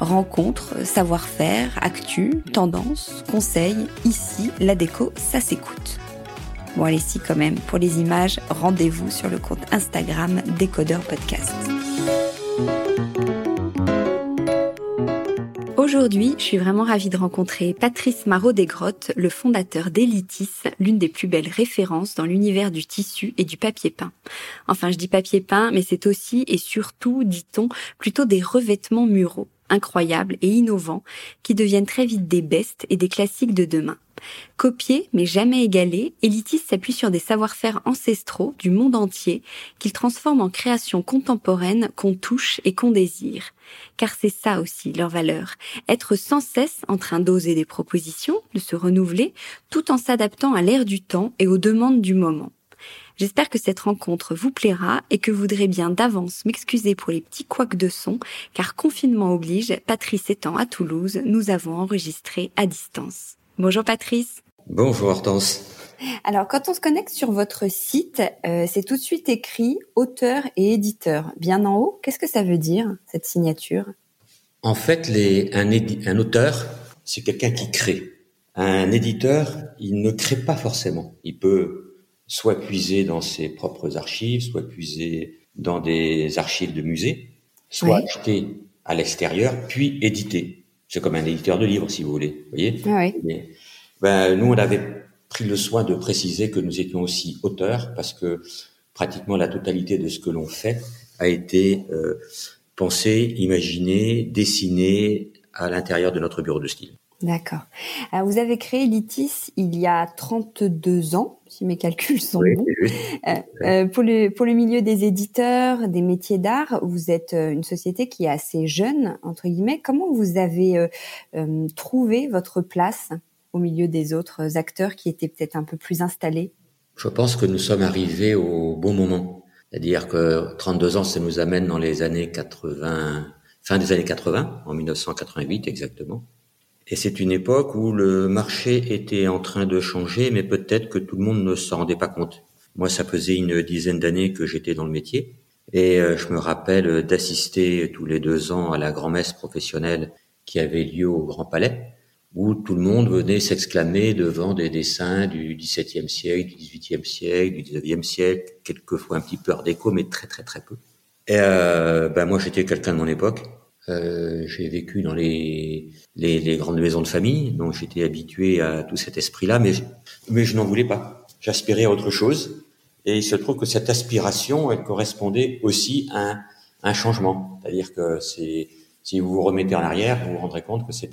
Rencontres, savoir-faire, actu, tendance, conseils, ici, la déco, ça s'écoute. Bon allez si quand même, pour les images, rendez-vous sur le compte Instagram Décodeur Podcast. Aujourd'hui, je suis vraiment ravie de rencontrer Patrice Marot-Desgrottes, le fondateur d'Elitis, l'une des plus belles références dans l'univers du tissu et du papier peint. Enfin, je dis papier peint, mais c'est aussi et surtout, dit-on, plutôt des revêtements muraux incroyables et innovants qui deviennent très vite des bestes et des classiques de demain. Copiés mais jamais égalés, Elitis s'appuie sur des savoir-faire ancestraux du monde entier qu'il transforme en créations contemporaines qu'on touche et qu'on désire. Car c'est ça aussi leur valeur, être sans cesse en train d'oser des propositions, de se renouveler, tout en s'adaptant à l'ère du temps et aux demandes du moment. J'espère que cette rencontre vous plaira et que vous voudrez bien d'avance m'excuser pour les petits couacs de son, car confinement oblige, Patrice étant à Toulouse, nous avons enregistré à distance. Bonjour Patrice. Bonjour Hortense. Alors, quand on se connecte sur votre site, euh, c'est tout de suite écrit auteur et éditeur. Bien en haut, qu'est-ce que ça veut dire, cette signature? En fait, les, un, un auteur, c'est quelqu'un qui crée. Un éditeur, il ne crée pas forcément. Il peut soit puiser dans ses propres archives, soit puiser dans des archives de musées, soit acheter à l'extérieur, puis éditer. C'est comme un éditeur de livres, si vous voulez. Vous voyez ah ben, Nous, on avait pris le soin de préciser que nous étions aussi auteurs, parce que pratiquement la totalité de ce que l'on fait a été euh, pensé, imaginé, dessiné à l'intérieur de notre bureau de style. D'accord. vous avez créé Litis il y a 32 ans, si mes calculs sont bons. Euh, euh, pour, le, pour le milieu des éditeurs, des métiers d'art, vous êtes euh, une société qui est assez jeune, entre guillemets. Comment vous avez trouvé votre place au milieu des autres acteurs qui étaient peut-être un peu plus installés? Je pense que nous sommes arrivés au bon moment. C'est-à-dire que 32 ans, ça nous amène dans les années 80, fin des années 80, en 1988 exactement. Et c'est une époque où le marché était en train de changer, mais peut-être que tout le monde ne s'en rendait pas compte. Moi, ça faisait une dizaine d'années que j'étais dans le métier. Et euh, je me rappelle d'assister tous les deux ans à la grand-messe professionnelle qui avait lieu au Grand Palais, où tout le monde venait s'exclamer devant des dessins du XVIIe siècle, du XVIIIe siècle, du XIXe siècle, quelquefois un petit peu hors déco, mais très très très peu. Et euh, ben moi, j'étais quelqu'un de mon époque. Euh, j'ai vécu dans les, les, les, grandes maisons de famille, donc j'étais habitué à tout cet esprit-là, mais, mais je n'en voulais pas. J'aspirais à autre chose, et il se trouve que cette aspiration, elle correspondait aussi à un, un changement. C'est-à-dire que si vous vous remettez en arrière, vous vous rendrez compte que c'est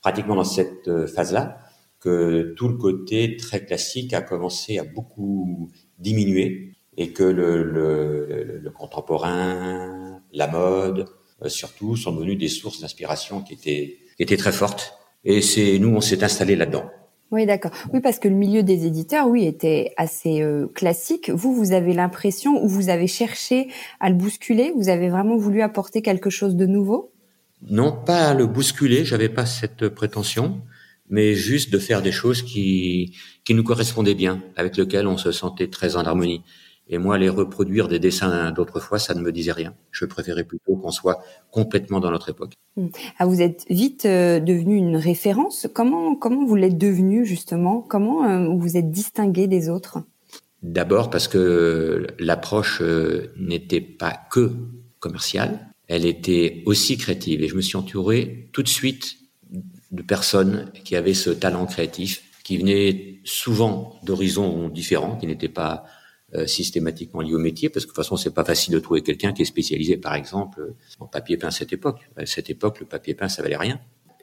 pratiquement dans cette euh, phase-là que tout le côté très classique a commencé à beaucoup diminuer et que le, le, le contemporain, la mode, surtout, sont devenus des sources d'inspiration qui étaient, qui étaient très fortes. Et c'est nous, on s'est installé là-dedans. Oui, d'accord. Oui, parce que le milieu des éditeurs, oui, était assez euh, classique. Vous, vous avez l'impression ou vous avez cherché à le bousculer? Vous avez vraiment voulu apporter quelque chose de nouveau? Non, pas à le bousculer. J'avais pas cette prétention, mais juste de faire des choses qui qui nous correspondaient bien, avec lesquelles on se sentait très en harmonie. Et moi, les reproduire des dessins d'autrefois, ça ne me disait rien. Je préférais plutôt qu'on soit complètement dans notre époque. Hmm. Ah, vous êtes vite euh, devenu une référence. Comment comment vous l'êtes devenu justement? Comment euh, vous êtes distingué des autres? D'abord parce que l'approche euh, n'était pas que commerciale, elle était aussi créative. Et je me suis entouré tout de suite de personnes qui avaient ce talent créatif, qui venaient souvent d'horizons différents, qui n'étaient pas euh, systématiquement lié au métier, parce que de toute façon, c'est pas facile de trouver quelqu'un qui est spécialisé, par exemple, en papier peint à cette époque. À cette époque, le papier peint, ça valait rien.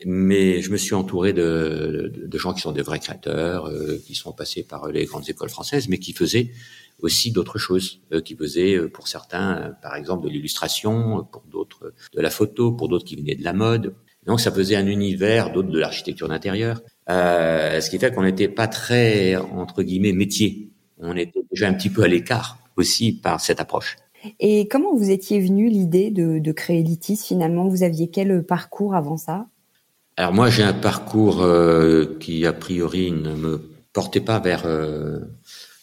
Mais je me suis entouré de, de, gens qui sont des vrais créateurs, euh, qui sont passés par les grandes écoles françaises, mais qui faisaient aussi d'autres choses, euh, qui faisaient pour certains, par exemple, de l'illustration, pour d'autres de la photo, pour d'autres qui venaient de la mode. Donc ça faisait un univers, d'autres de l'architecture d'intérieur, ce qui fait qu'on n'était pas très entre guillemets métier on était déjà un petit peu à l'écart aussi par cette approche. Et comment vous étiez venu l'idée de, créer Litis finalement? Vous aviez quel parcours avant ça? Alors moi j'ai un parcours euh, qui a priori ne me portait pas vers euh,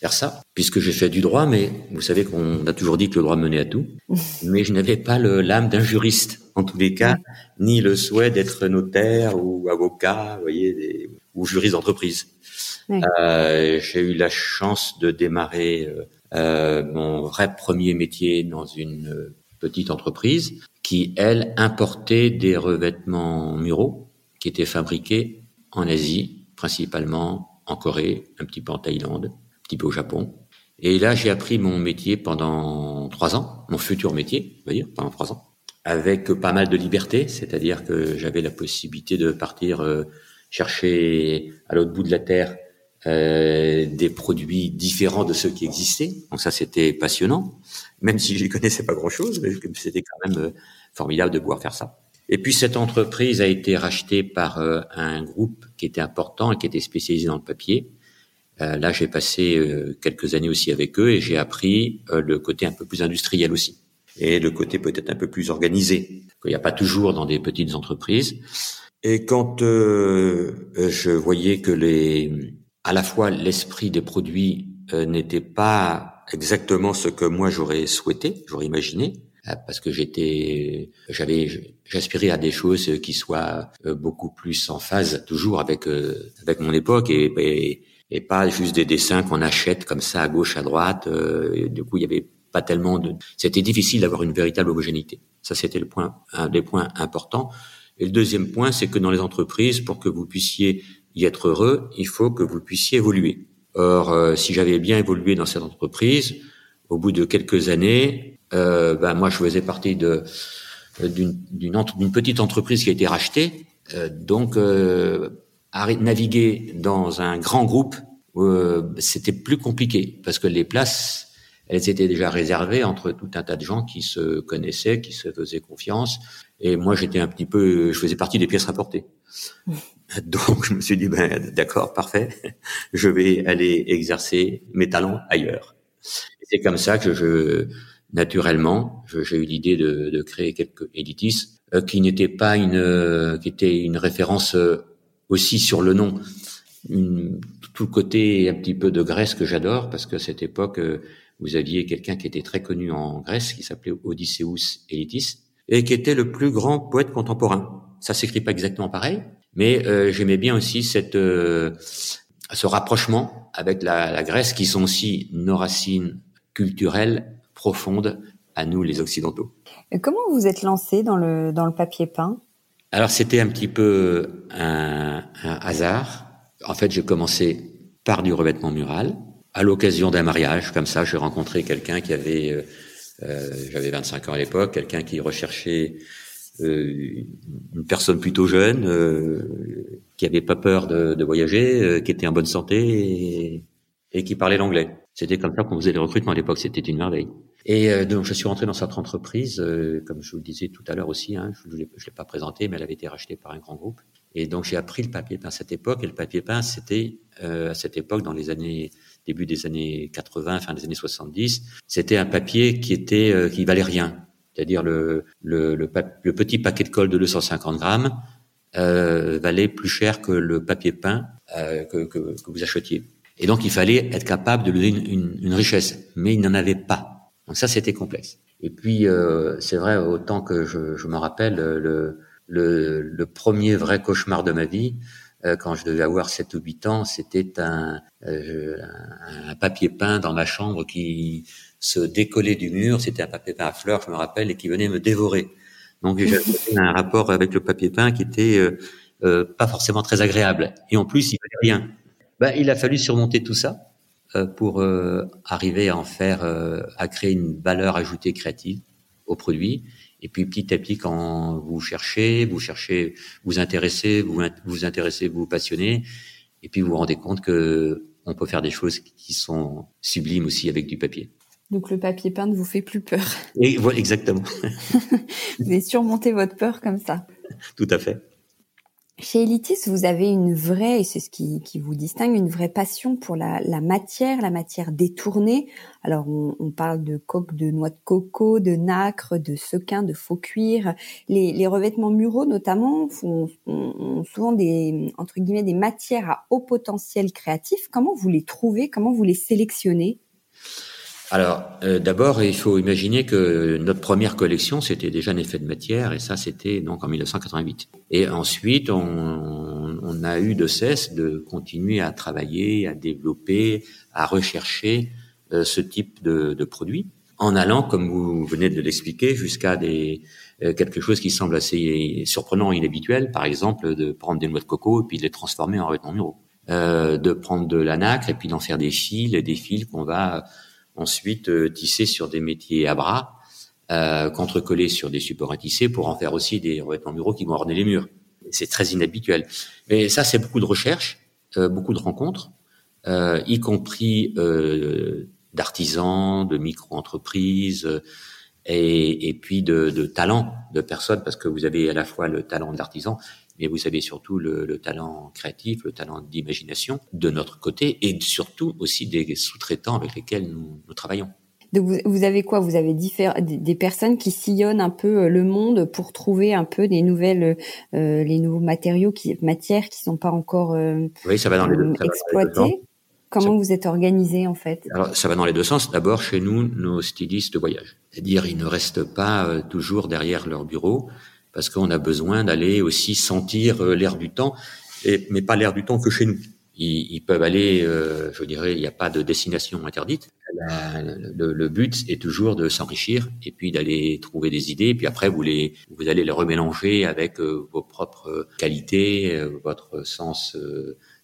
vers ça, puisque j'ai fait du droit, mais vous savez qu'on a toujours dit que le droit menait à tout, mais je n'avais pas l'âme d'un juriste en tous les cas, ni le souhait d'être notaire ou avocat, vous voyez, des, ou juriste d'entreprise. Euh, j'ai eu la chance de démarrer euh, euh, mon vrai premier métier dans une petite entreprise qui, elle, importait des revêtements muraux qui étaient fabriqués en Asie, principalement en Corée, un petit peu en Thaïlande, un petit peu au Japon. Et là, j'ai appris mon métier pendant trois ans, mon futur métier, on va dire, pendant trois ans, avec pas mal de liberté, c'est-à-dire que j'avais la possibilité de partir chercher à l'autre bout de la terre euh, des produits différents de ceux qui existaient. Donc ça, c'était passionnant, même si je ne connaissais pas grand-chose, mais c'était quand même euh, formidable de pouvoir faire ça. Et puis cette entreprise a été rachetée par euh, un groupe qui était important et qui était spécialisé dans le papier. là, j'ai passé quelques années aussi avec eux et j'ai appris le côté un peu plus industriel aussi et le côté peut-être un peu plus organisé qu'il n'y a pas toujours dans des petites entreprises. Et quand je voyais que les à la fois l'esprit des produits euh, n'était pas exactement ce que moi j'aurais souhaité, j'aurais imaginé, euh, parce que j'étais, j'avais, j'aspirais à des choses qui soient euh, beaucoup plus en phase toujours avec avec mon époque et, et, et pas juste des dessins qu'on achète comme ça à gauche à droite. du coup, il y avait pas tellement de, c'était difficile d'avoir une véritable homogénéité. Ça, c'était le point, un des points importants. Et le deuxième point, c'est que dans les entreprises, pour que vous puissiez y être heureux, il faut que vous puissiez évoluer. Or, euh, si j'avais bien évolué dans cette entreprise, au bout de quelques années, euh, ben moi je faisais partie de d'une petite entreprise qui a été rachetée, euh, donc euh, naviguer dans un grand groupe, euh, c'était plus compliqué parce que les places elles étaient déjà réservées entre tout un tas de gens qui se connaissaient, qui se faisaient confiance. Et moi, j'étais un petit peu, je faisais partie des pièces rapportées. Donc, je me suis dit, ben, d'accord, parfait. Je vais aller exercer mes talents ailleurs. C'est comme ça que je, naturellement, j'ai eu l'idée de, de, créer quelques éditis euh, qui n'étaient pas une, qui était une référence euh, aussi sur le nom. Une, tout le côté un petit peu de Grèce que j'adore parce que cette époque, euh, vous aviez quelqu'un qui était très connu en Grèce, qui s'appelait Odysseus Elitis, et qui était le plus grand poète contemporain. Ça s'écrit pas exactement pareil, mais euh, j'aimais bien aussi cette euh, ce rapprochement avec la, la, Grèce, qui sont aussi nos racines culturelles profondes à nous les Occidentaux. comment vous êtes lancé dans le dans le papier peint? Alors c'était un petit peu un, un hasard. En fait, j'ai commencé par du revêtement mural à l'occasion d'un mariage, comme ça, j'ai rencontré quelqu'un qui avait, euh, euh j'avais 25 ans à l'époque, quelqu'un qui recherchait une personne plutôt jeune, euh, qui avait pas peur de, de voyager, euh, qui était en bonne santé et, et qui parlait l'anglais. C'était comme ça qu'on faisait les recrutements à l'époque. C'était une merveille. Et euh, donc, je suis rentré dans cette entreprise, euh, comme je vous le disais tout à l'heure aussi. Hein, je ne l'ai pas présenté, mais elle avait été rachetée par un grand groupe. Et donc, j'ai appris le papier peint à cette époque. Et le papier peint, c'était à cette époque, dans les années début des années 80, fin des années 70, c'était un papier qui était qui valait rien. C'est-à-dire le, le, le, le, petit paquet de colle de 250 grammes euh, valait plus cher que le papier peint euh, que, que, que, vous achetiez. Et donc il fallait être capable de donner une, une, richesse, mais il n'en avait pas. Donc ça c'était complexe. Et puis euh, c'est vrai autant que je, je me rappelle le, le, le, premier vrai cauchemar de ma vie quand je devais avoir 7 ou 8 ans, c'était un, euh, un, papier peint dans ma chambre qui se décollait du mur. C'était un papier peint à fleurs, je me rappelle, et qui venait me dévorer. Donc j'avais un rapport avec le papier peint qui était euh, euh, pas forcément très agréable. Et en plus, il fallait rien. Ben, il a fallu surmonter tout ça euh, pour euh, arriver à en faire, euh, à créer une valeur ajoutée créative au produit. Et puis petit à petit, quand vous cherchez, vous cherchez, vous intéressez, vous vous intéressez, vous, vous passionnez, et puis vous vous rendez compte que on peut faire des choses qui sont sublimes aussi avec du papier. Donc le papier peint ne vous fait plus peur. Et voilà, exactement. vous avez surmonté votre peur comme ça. Tout à fait. Chez Elitis, vous avez une vraie, c'est ce qui, vous distingue, une vraie passion pour la, matière, la matière détournée. Alors, on, parle de coque de noix de coco, de nacre, de sequin, de faux cuir. Les, revêtements muraux, notamment, font, ont souvent des, entre guillemets, des matières à haut potentiel créatif. Comment vous les trouvez? Comment vous les sélectionnez? Alors, euh, d'abord, il faut imaginer que notre première collection, c'était déjà un effet de matière, et ça, c'était donc en 1988. Et ensuite, on, on, a eu de cesse de continuer à travailler, à développer, à rechercher euh, ce type de, de produit, en allant, comme vous venez de l'expliquer, jusqu'à des euh, quelque chose qui semble assez surprenant, inhabituel, par exemple, de prendre des noix de coco et puis de les transformer en vêtements muraux. Euh, de prendre de la nacre et puis d'en faire des fils, des fils qu'on va ensuite euh, tisser sur des métiers à bras, euh, contre-coller sur des supports à tisser pour en faire aussi des revêtements muraux qui vont orner les murs. C'est très inhabituel. Mais ça, c'est beaucoup de recherches, euh, beaucoup de rencontres, euh, y compris euh, d'artisans, de micro-entreprises, euh, et, et, puis de, de talents de personnes, parce que vous avez à la fois le talent de l'artisan, mais vous avez surtout le, le talent créatif, le talent d'imagination de notre côté, et surtout aussi des sous-traitants avec lesquels nous, nous travaillons. Donc vous, avez quoi? Vous avez des personnes qui sillonnent un peu euh, le monde pour trouver un peu des nouvelles, euh, les nouveaux matériaux, qui, matières qui sont pas encore euh, oui, ça va dans les deux, exploitées. Comment vous êtes organisé en fait? Alors ça va dans les deux sens. D'abord chez nous, nos stylistes de voyage, c'est-à-dire ils ne restent pas euh, toujours derrière leur bureau parce qu'on a besoin d'aller aussi sentir euh, l'air du temps, mais pas l'air du temps que chez nous. Ils, peuvent aller, euh, je dirais, il n'y a pas de destination interdite. Le, but est toujours de s'enrichir et puis d'aller trouver des idées. Et puis après, vous les, vous allez les remélanger avec euh, vos propres qualités, votre sens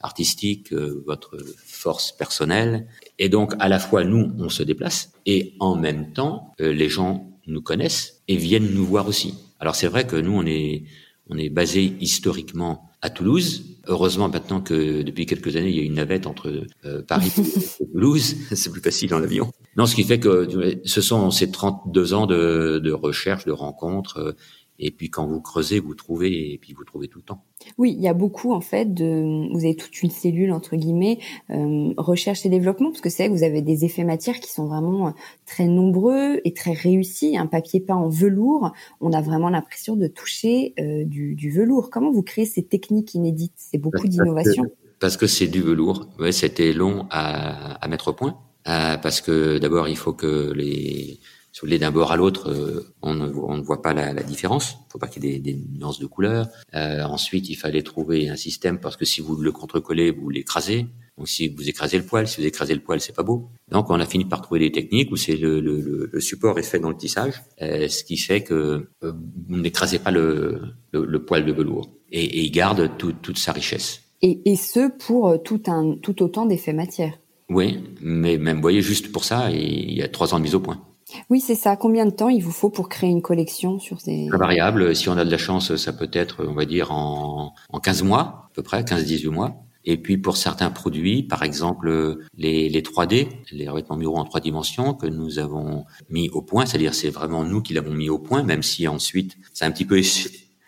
artistique, votre force personnelle. Et donc, à la fois, nous, on se déplace et en même temps, les gens nous connaissent et viennent nous voir aussi. Alors c'est vrai que nous, on est, on est basé historiquement à Toulouse. Heureusement maintenant que depuis quelques années, il y a une navette entre euh, Paris et Toulouse. C'est plus facile dans l'avion. Non, ce qui fait que ce sont ces 32 ans de, de recherche, de rencontres, et puis quand vous creusez, vous trouvez, et puis vous trouvez tout le temps. Oui, il y a beaucoup en fait de. Vous avez toute une cellule entre guillemets euh, recherche et développement parce que c'est que vous avez des effets matières qui sont vraiment euh, très nombreux et très réussis. Un papier peint en velours, on a vraiment l'impression de toucher euh, du, du, velours. Comment vous créez ces techniques inédites? C'est beaucoup d'innovation. Parce que c'est du velours. Ouais, c'était long à, à mettre au point. Euh, parce que d'abord, il faut que les si vous voulez, d'un bord à l'autre, euh, on, ne, on, ne, voit pas la, la différence. Il ne faut pas qu'il y ait des, des, nuances de couleurs. Euh, ensuite, il fallait trouver un système parce que si vous le contre-collez, vous l'écrasez. Donc, si vous écrasez le poil, si vous écrasez le poil, c'est pas beau. Donc, on a fini par trouver des techniques où c'est le, le, le, support est fait dans le tissage, euh, ce qui fait que vous n'écrasez pas le, le, poil de velours et, et il garde tout, toute sa richesse. Et, et ce pour tout un tout autant d'effets matière. Oui, mais même, vous voyez, juste pour ça, il y a trois ans de mise au point. Oui, c'est ça. Combien de temps il vous faut pour créer une collection sur ces... Variable. Si on a de la chance, ça peut être, on va dire, en, en 15 mois, à peu près, 15-18 mois. Et puis pour certains produits, par exemple les, les 3D, les revêtements muraux en trois dimensions que nous avons mis au point, c'est-à-dire c'est vraiment nous qui l'avons mis au point, même si ensuite c'est un petit peu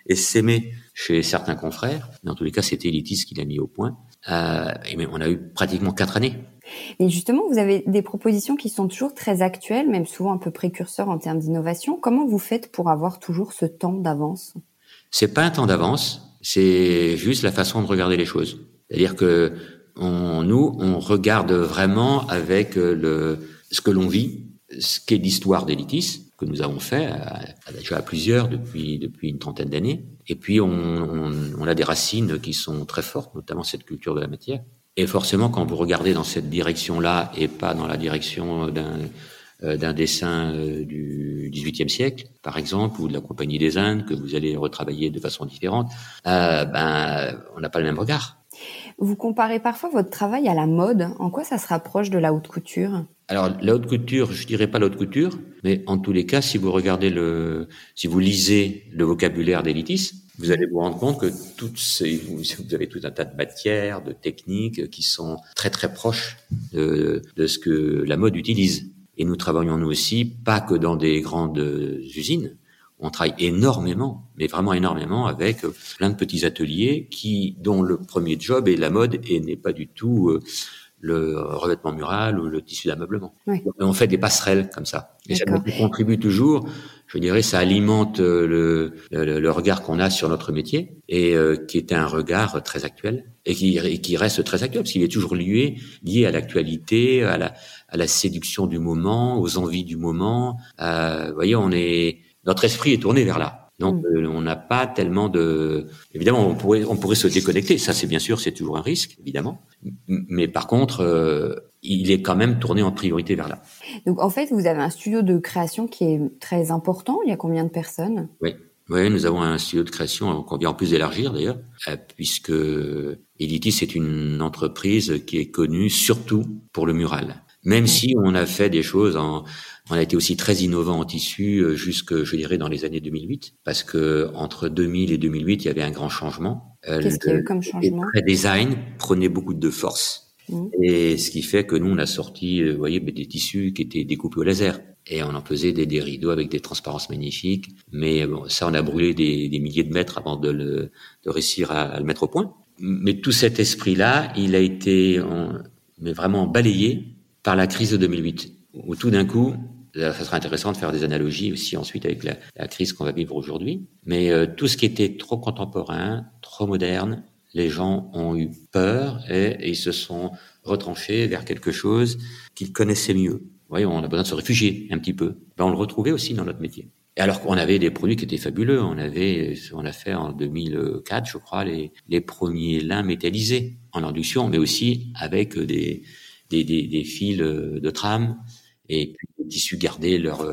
essaimé chez certains confrères. En tous les cas, c'était Elitis qui l'a mis au point. Euh, et on a eu pratiquement quatre années. Et justement, vous avez des propositions qui sont toujours très actuelles, même souvent un peu précurseurs en termes d'innovation. Comment vous faites pour avoir toujours ce temps d'avance? C'est pas un temps d'avance, c'est juste la façon de regarder les choses. C'est-à-dire que nous, on regarde vraiment avec le ce que l'on vit, ce qu'est l'histoire d'Elitis, que nous avons fait à, déjà à plusieurs depuis une trentaine d'années. Et puis on, a des racines qui sont très fortes, notamment cette culture de la matière. Et forcément, quand vous regardez dans cette direction-là et pas dans la direction d'un euh, d'un dessin euh, du XVIIIe siècle, par exemple, ou de la Compagnie des Indes que vous allez retravailler de façon différente, euh, ben on n'a pas le même regard. Vous comparez parfois votre travail à la mode. En quoi ça se rapproche de la haute couture? Alors la haute couture, je dirais pas la haute couture, mais en tous les cas, si vous regardez le, si vous lisez le vocabulaire d'Elitis, vous allez vous rendre compte que toutes ces, vous avez tout un tas de matières, de techniques qui sont très très proches de, de ce que la mode utilise. Et nous travaillons nous aussi pas que dans des grandes usines. On travaille énormément, mais vraiment énormément avec plein de petits ateliers qui, dont le premier job est la mode et n'est pas du tout euh, le revêtement mural ou le tissu d'ameublement. On fait des passerelles comme ça. Et ça contribue toujours, je dirais, ça alimente le, le, regard qu'on a sur notre métier et euh, qui est un regard très actuel et qui, qui reste très actuel parce qu'il est toujours lié, lié à l'actualité, à la, à la séduction du moment, aux envies du moment. Euh, vous voyez, on est, notre esprit est tourné vers là. Donc mm. euh, on n'a pas tellement de. Évidemment, on pourrait on pourrait se déconnecter. Ça, c'est bien sûr, c'est toujours un risque, évidemment. Mais par contre, euh, il est quand même tourné en priorité vers là. Donc en fait, vous avez un studio de création qui est très important. Il y a combien de personnes? Oui. Oui, nous avons un studio de création qu'on vient en plus d'élargir d'ailleurs, euh, puisque Editis est une entreprise qui est connue surtout pour le mural. Même si on a fait des choses en, on a été aussi très innovant en tissu euh, jusque, je dirais, dans les années 2008, parce que entre 2000 et 2008, il y avait un grand changement. Euh, Qu'est-ce qu'il y a eu comme changement? Le design prenait beaucoup de force. Mmh. Et ce qui fait que nous, on a sorti, euh, vous voyez, des tissus qui étaient découpés au laser. Et on en faisait des, rideaux avec des transparences magnifiques. Mais bon, ça, on a brûlé des, milliers de mètres avant de, le, de réussir à, le mettre au point. Mais tout cet esprit-là, il a été mais vraiment balayé par la crise de 2008, où tout d'un coup, ça sera intéressant de faire des analogies aussi ensuite avec la, crise qu'on va vivre aujourd'hui. Mais euh, tout ce qui était trop contemporain, trop moderne, les gens ont eu peur et, ils se sont retranchés vers quelque chose qu'ils connaissaient mieux. Vous voyez, on a besoin de se réfugier un petit peu. Ben, on le retrouvait aussi dans notre métier. Et alors qu'on avait des produits qui étaient fabuleux. On avait, on a fait en 2004, je crois, les, les premiers lins métallisés en induction, mais aussi avec des, des, des, fils de trame et puis les tissus garder leur,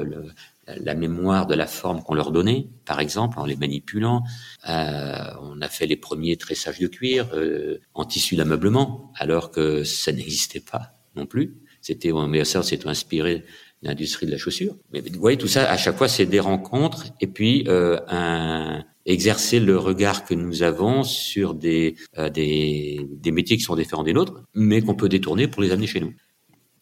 la mémoire de la forme qu'on leur donnait, par exemple, en les manipulant. Euh, on a fait les premiers tressages de cuir euh, en tissu d'ameublement, alors que ça n'existait pas non plus. C'était, mais ça, s'est inspiré de l'industrie de la chaussure. Mais vous voyez, tout ça, à chaque fois, c'est des rencontres et puis euh, un, exercer le regard que nous avons sur des, euh, des, des métiers qui sont différents des nôtres, mais qu'on peut détourner pour les amener chez nous.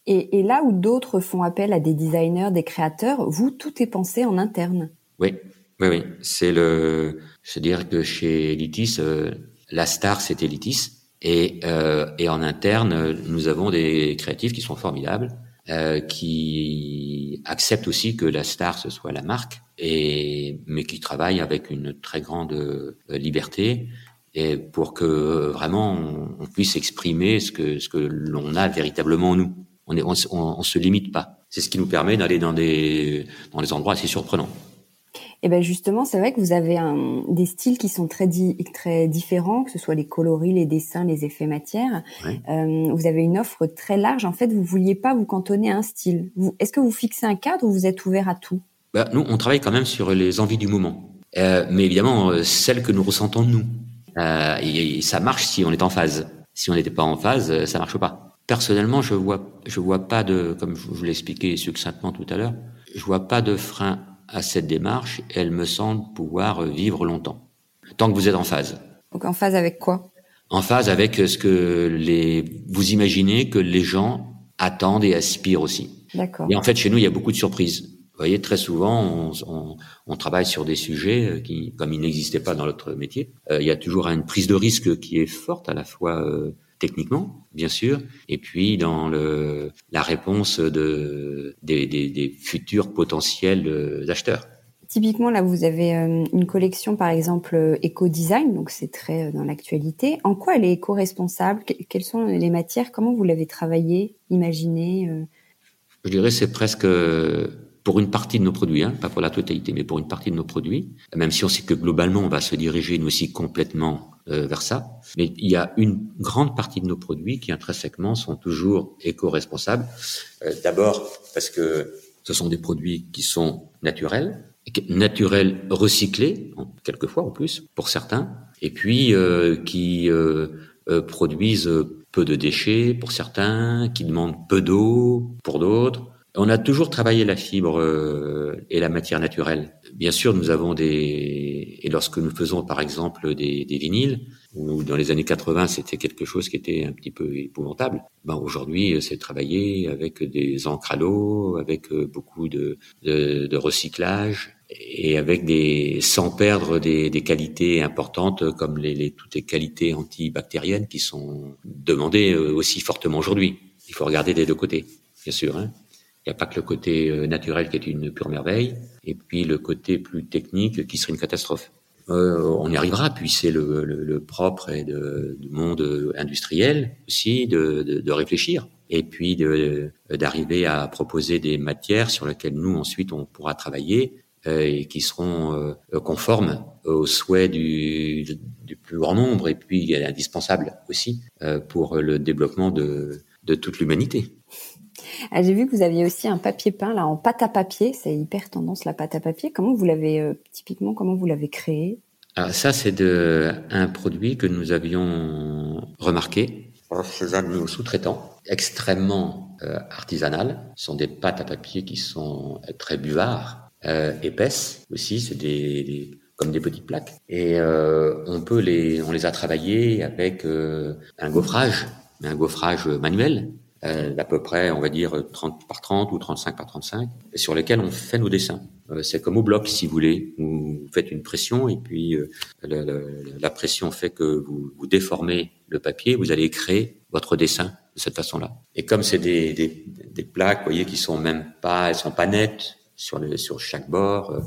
Et, et là où d'autres font appel à des designers, des créateurs, vous, tout est pensé en interne. Oui, oui, oui. C'est le, c'est-à-dire que chez Litis, euh, la star c'était Litis, et, euh, et en interne, nous avons des créatifs qui sont formidables, euh, qui acceptent aussi que la star ce soit la marque, et mais qui travaillent avec une très grande euh, liberté et pour que vraiment on, puisse exprimer ce que ce que l'on a véritablement nous on, on, se limite pas. C'est ce qui nous permet d'aller dans des dans des endroits assez surprenants. Et eh ben justement, c'est vrai que vous avez un, des styles qui sont très di, très différents, que ce soit les coloris, les dessins, les effets matières. Euh, vous avez une offre très large. En fait, vous vouliez pas vous cantonner à un style. Est-ce que vous fixez un cadre ou vous êtes ouvert à tout? Bah, Nous, on travaille quand même sur les envies du moment, euh, mais évidemment euh, celles que nous ressentons nous. Et, et ça marche si on est en phase. Si on n'était pas en phase, ça marche pas. Personnellement, je vois, je vois pas de, comme je vous l'ai expliqué succinctement tout à l'heure, je vois pas de frein à cette démarche. Elle me semble pouvoir vivre longtemps, tant que vous êtes en phase. Donc en phase avec quoi? En phase avec ce que les vous imaginez que les gens attendent et aspirent aussi. D'accord. Et en fait, chez nous, il y a beaucoup de surprises. Vous voyez, très souvent, on, on, on travaille sur des sujets euh, qui, comme ils n'existaient pas dans notre métier, euh, il y a toujours une prise de risque qui est forte à la fois euh, techniquement, bien sûr, et puis dans le, la réponse de, des, des, des futurs potentiels euh, acheteurs. Typiquement, là, vous avez une collection, par exemple, éco-design, donc c'est très dans l'actualité. En quoi elle est éco-responsable? Quelles sont les matières? Comment vous l'avez travaillée, imaginée Je dirais c'est presque pour une partie de nos produits, hein, pas pour la totalité, mais pour une partie de nos produits, même si on sait que globalement on va se diriger nous aussi complètement euh, vers ça, mais il y a une grande partie de nos produits qui intrinsèquement sont toujours éco-responsables. Euh, D'abord parce que ce sont des produits qui sont naturels, naturels recyclés, quelquefois en plus pour certains, et puis euh, qui produisent peu de déchets pour certains, qui demandent peu d'eau pour d'autres on a toujours travaillé la fibre et la matière naturelle. Bien sûr, nous avons des et lorsque nous faisons par exemple des, des vinyles, ou dans les années 80 c'était quelque chose qui était un petit peu épouvantable. Ben aujourd'hui, c'est travaillé avec des encres à l'eau, avec euh, beaucoup de, de, de, recyclage et avec des sans perdre des, des qualités importantes comme les, les, toutes les qualités antibactériennes qui sont demandées euh, aussi fortement aujourd'hui. Il faut regarder des deux côtés, bien sûr. Hein. Il n'y a pas que le côté euh, naturel qui est une pure merveille, et puis le côté plus technique qui serait une catastrophe. Euh, on y arrivera, puis c'est le, le, le, propre de, du monde industriel aussi de, de, de réfléchir, et puis d'arriver à proposer des matières sur lesquelles nous ensuite on pourra travailler euh, et qui seront euh, conformes aux souhaits du, du, plus grand nombre, et puis indispensable aussi pour le développement de, de toute l'humanité. Ah, j'ai vu que vous aviez aussi un papier peint là en pâte à papier. C'est hyper tendance la pâte à papier. Comment vous l'avez euh, typiquement Comment vous l'avez créé? Alors ça, c'est un produit que nous avions remarqué chez un de sous-traitants, extrêmement euh, artisanal. Ce sont des pâtes à papier qui sont très buvards, euh, épaisses aussi. C'est des, comme des petites plaques. Et euh, on peut les, on les a travaillées avec euh, un gaufrage, un gaufrage manuel euh, d'à peu près, on va dire 30 par 30 ou 35 par 35, sur lesquels on fait nos dessins. Euh, c'est comme au bloc, si vous voulez. Vous faites une pression et puis euh, la, pression fait que vous, déformez le papier, vous allez créer votre dessin de cette façon-là. Et comme c'est des, plaques, vous voyez, qui sont même pas, elles sont pas nettes sur, sur chaque bord, euh,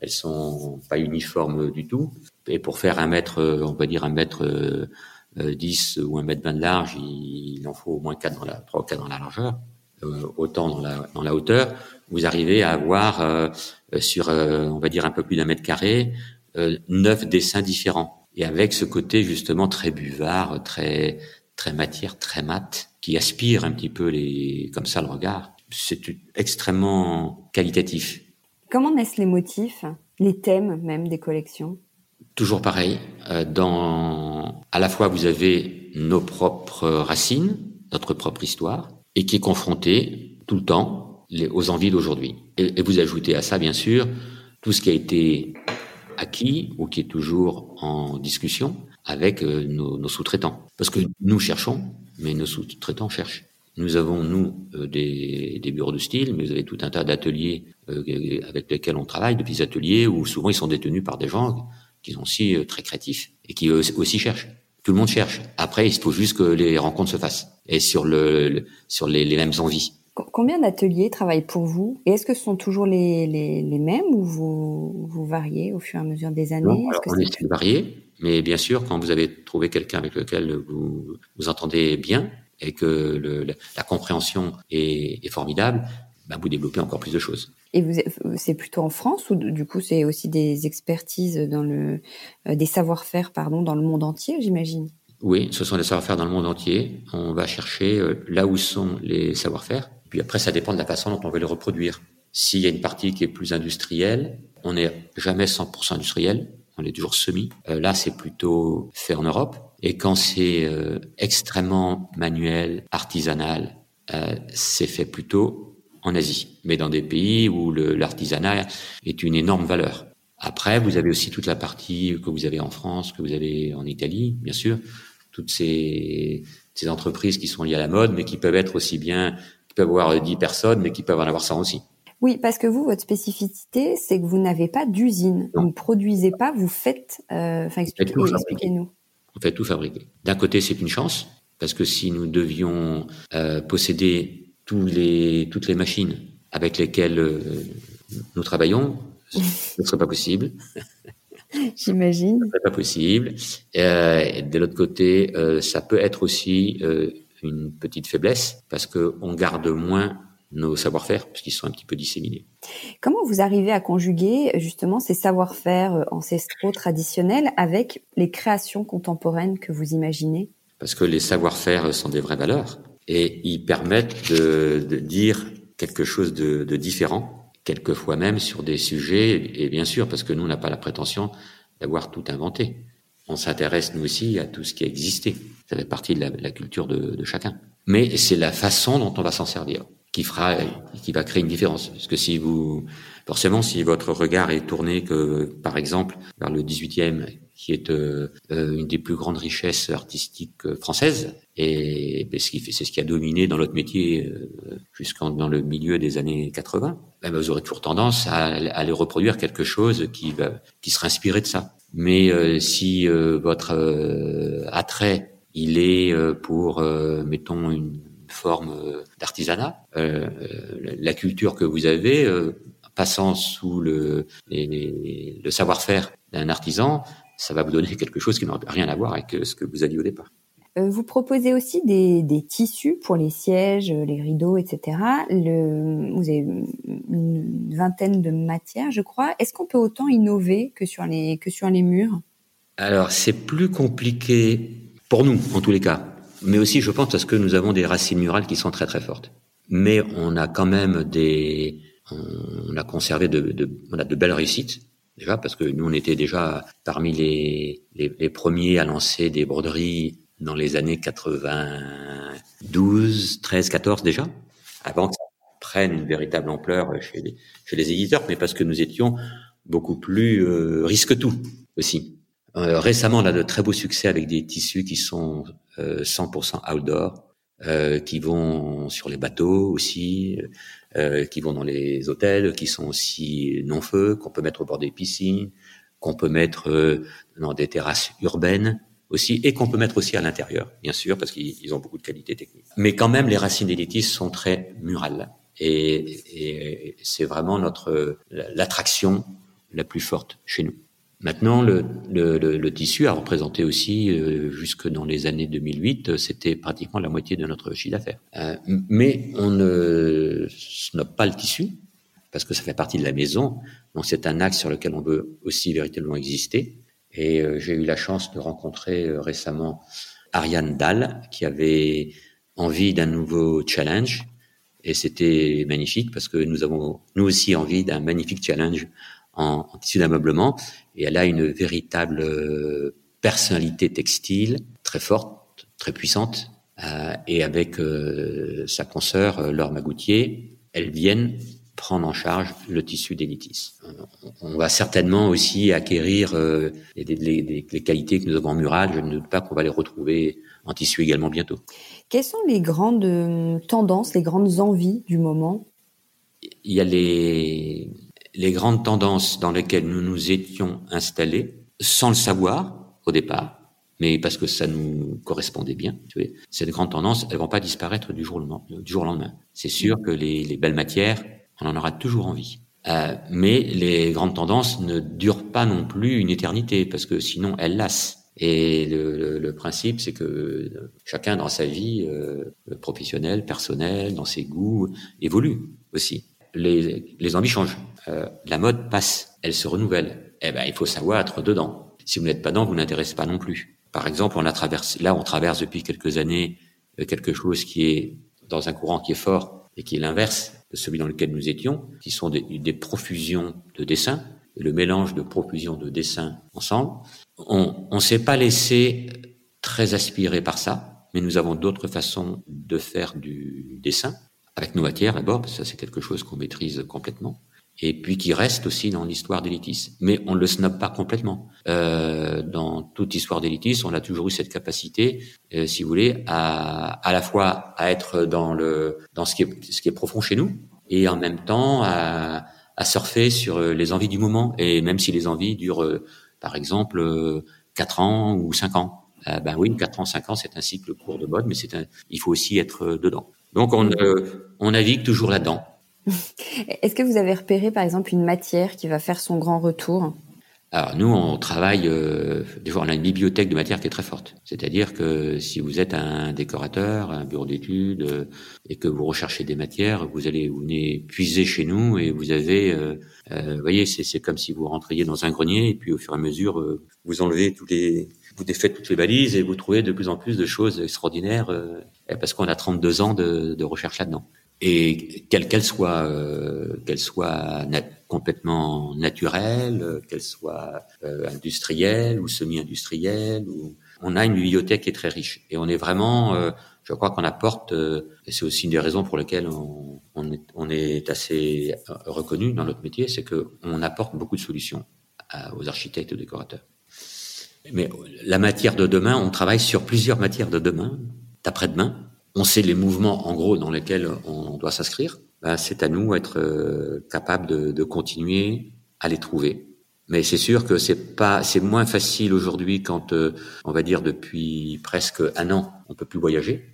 elles sont pas uniformes du tout. Et pour faire un mètre, on va dire un mètre 10 ou un mètre 20 de large, il, en faut au moins 4 dans la, 3 ou 4 dans la largeur, euh, autant dans la, dans la hauteur, vous arrivez à avoir euh, sur, euh, on va dire, un peu plus d'un mètre carré, neuf dessins différents. Et avec ce côté justement très buvard, très très matière, très mat, qui aspire un petit peu les comme ça le regard. C'est extrêmement qualitatif. Comment naissent les motifs, les thèmes même des collections? Toujours pareil, euh, dans, à la fois vous avez nos propres racines, notre propre histoire, et qui est confrontée tout le temps aux envies d'aujourd'hui. Et, vous ajoutez à ça, bien sûr, tout ce qui a été acquis ou qui est toujours en discussion avec euh, nos, sous-traitants. Parce que nous cherchons, mais nos sous-traitants cherchent. Nous avons, nous, euh, des, des, bureaux de style, mais vous avez tout un tas d'ateliers avec lesquels on travaille, de petits ateliers où souvent ils sont détenus par des gens qui sont aussi euh, très créatifs et qui aussi cherchent. Tout le monde cherche. Après, il faut juste que les rencontres se fassent et sur le, le sur les, les, mêmes envies. Combien d'ateliers travaillent pour vous Et est-ce que ce sont toujours les, les, les mêmes ou vous, vous variez au fur et à mesure des années? Non, alors, est On est varié, mais bien sûr, quand vous avez trouvé quelqu'un avec lequel vous vous entendez bien et que le, la compréhension est, est formidable, ben vous développez encore plus de choses. Et c'est plutôt en France ou du coup c'est aussi des expertises dans le, euh, des savoir-faire pardon dans le monde entier, j'imagine? Oui, ce sont des savoir-faire dans le monde entier. On va chercher euh, là où sont les savoir-faire. Puis après, ça dépend de la façon dont on veut les reproduire. S'il y a une partie qui est plus industrielle, on n'est jamais 100% industriel, on est toujours semi. Euh, là, c'est plutôt fait en Europe. Et quand c'est extrêmement manuel, artisanal, c'est fait plutôt en Asie, mais dans des pays où l'artisanat est une énorme valeur. Après, vous avez aussi toute la partie que vous avez en France, que vous avez en Italie, bien sûr, toutes ces, ces entreprises qui sont liées à la mode, mais qui peuvent être aussi bien, qui peuvent avoir 10 personnes, mais qui peuvent en avoir 100 aussi. Oui, parce que vous, votre spécificité, c'est que vous n'avez pas d'usine. Vous ne produisez pas, vous faites. Euh, enfin, expliquez-nous. On fait tout fabriquer. D'un côté, c'est une chance, parce que si nous devions euh, posséder tous les, toutes les machines avec lesquelles euh, nous travaillons, ce ne serait pas possible. J'imagine. Ce serait pas possible. Euh, de l'autre côté, euh, ça peut être aussi euh, une petite faiblesse parce que on garde moins nos savoir-faire puisqu'ils sont un petit peu disséminés. Comment vous arrivez à conjuguer justement ces savoir-faire ancestraux traditionnels avec les créations contemporaines que vous imaginez? Parce que les savoir-faire sont des vraies valeurs et ils permettent de, de dire quelque chose de, de différent quelquefois même sur des sujets, et bien sûr, parce que nous, on n'a pas la prétention d'avoir tout inventé. On s'intéresse, nous aussi, à tout ce qui a existé. Ça fait partie de la, culture de, de, chacun. Mais c'est la façon dont on va s'en servir qui fera, qui va créer une différence. Parce que si vous, forcément, si votre regard est tourné que, par exemple, vers le 18e, qui est euh, euh, une des plus grandes richesses artistiques euh, françaises, et c'est ce qui a dominé dans notre métier jusqu'en dans le milieu des années 80, ben, vous aurez toujours tendance à, aller reproduire quelque chose qui va, qui sera inspiré de ça. Mais si votre attrait il est pour, mettons, une forme d'artisanat, la culture que vous avez, passant sous le, le savoir-faire d'un artisan, ça va vous donner quelque chose qui n'a rien à voir avec euh, ce que vous aviez au départ. Euh, vous proposez aussi des, des, tissus pour les sièges, les rideaux, etc. Le, vous avez une vingtaine de matières, je crois. Est-ce qu'on peut autant innover que sur les, que sur les murs? Alors, c'est plus compliqué pour nous, en tous les cas. Mais aussi, je pense, parce que nous avons des racines murales qui sont très très fortes. Mais on a quand même des, on a conservé de, de, on a de belles réussites déjà parce que nous on était déjà parmi les, les, premiers à lancer des broderies dans les années 92, 13, 14 déjà, avant que ça prenne une véritable ampleur chez les, chez les éditeurs, mais parce que nous étions beaucoup plus euh, risque-tout aussi. Euh, récemment, on a de très beaux succès avec des tissus qui sont euh, 100% outdoor, euh, qui vont sur les bateaux aussi, euh, qui vont dans les hôtels, qui sont aussi non-feu, qu'on peut mettre au bord des piscines, qu'on peut mettre euh, dans des terrasses urbaines aussi, et qu'on peut mettre aussi à l'intérieur, bien sûr, parce qu'ils ont beaucoup de qualité technique. Mais quand même, les racines d'élitis sont très murales, et, et c'est vraiment notre l'attraction la plus forte chez nous. Maintenant, le, tissu a représenté aussi, euh, jusque dans les années 2008, c'était pratiquement la moitié de notre chiffre d'affaires. Euh, mais on ne snobe pas le tissu, parce que ça fait partie de la maison, donc c'est un axe sur lequel on veut aussi véritablement exister. Et euh, j'ai eu la chance de rencontrer euh, récemment Ariane Dahl, qui avait envie d'un nouveau challenge, et c'était magnifique, parce que nous avons nous aussi envie d'un magnifique challenge en, en tissu d'ameublement et elle a une véritable euh, personnalité textile très forte, très puissante. Euh, et avec euh, sa consoeur Laure Magoutier, elles viennent prendre en charge le tissu d'élitis. On va certainement aussi acquérir euh, les, les, les, qualités que nous avons en mural. Je ne doute pas qu'on va les retrouver en tissu également bientôt. Quelles sont les grandes tendances, les grandes envies du moment? Il y a les les grandes tendances dans lesquelles nous nous étions installés, sans le savoir au départ, mais parce que ça nous correspondait bien. Tu vois, ces grandes tendances, elles vont pas disparaître du jour au, lendemain. C'est sûr que les, les, belles matières, on en aura toujours envie. Euh, mais les grandes tendances ne durent pas non plus une éternité, parce que sinon elles lassent. Et le, principe, c'est que chacun dans sa vie euh, professionnelle, personnelle, dans ses goûts, évolue aussi les, les envies changent. Euh, la mode passe, elle se renouvelle. Eh ben, il faut savoir être dedans. Si vous n'êtes pas dedans, vous n'intéressez pas non plus. Par exemple, on a traversé, là, on traverse depuis quelques années euh, quelque chose qui est dans un courant qui est fort et qui est l'inverse de celui dans lequel nous étions, qui sont des, des profusions de dessins, le mélange de profusions de dessins ensemble. On ne s'est pas laissé très aspirer par ça, mais nous avons d'autres façons de faire du dessin avec nos matières d'abord, parce que ça c'est quelque chose qu'on maîtrise complètement. Et puis qui reste aussi dans l'histoire d'Elitis. Mais on ne le snob pas complètement. Euh, dans toute histoire d'Elitis, on a toujours eu cette capacité, euh, si vous voulez, à à la fois à être dans le dans ce qui est ce qui est profond chez nous, et en même temps à, à surfer sur les envies du moment. Et même si les envies durent, euh, par exemple, euh, quatre ans ou cinq ans. Euh, ben oui, quatre ans, cinq ans, c'est un cycle court de mode, mais c'est un, il faut aussi être dedans. Donc on, on navigue toujours là-dedans. Est-ce que vous avez repéré, par exemple, une matière qui va faire son grand retour? Alors nous, on travaille, euh, fois on a une bibliothèque de matière qui est très forte. C'est-à-dire que si vous êtes un décorateur, un bureau d'études, euh, et que vous recherchez des matières, vous allez vous venez puiser chez nous et vous avez, euh vous voyez, c'est comme si vous rentriez dans un grenier et puis au fur et à mesure, vous enlevez tous les, vous défaites toutes les balises et vous trouvez de plus en plus de choses extraordinaires parce qu'on a 32 ans de, de recherche là-dedans et quelle qu'elle soit, euh, qu'elle soit complètement naturelle, euh, qu'elle soit euh, industrielle ou semi-industrielle, on a une bibliothèque qui est très riche et on est vraiment, euh, je crois qu'on apporte, et c'est aussi une des raisons pour lesquelles on, est, on est, assez reconnu dans notre métier, c'est que on apporte beaucoup de solutions aux architectes et aux décorateurs. Mais la matière de demain, on travaille sur plusieurs matières de demain, d'après-demain, on sait les mouvements en gros dans lesquels on doit s'inscrire, ben, c'est à nous d'être euh, capable de, continuer à les trouver. Mais c'est sûr que c'est pas, c'est moins facile aujourd'hui quand, euh, on va dire depuis presque un an, on peut plus voyager.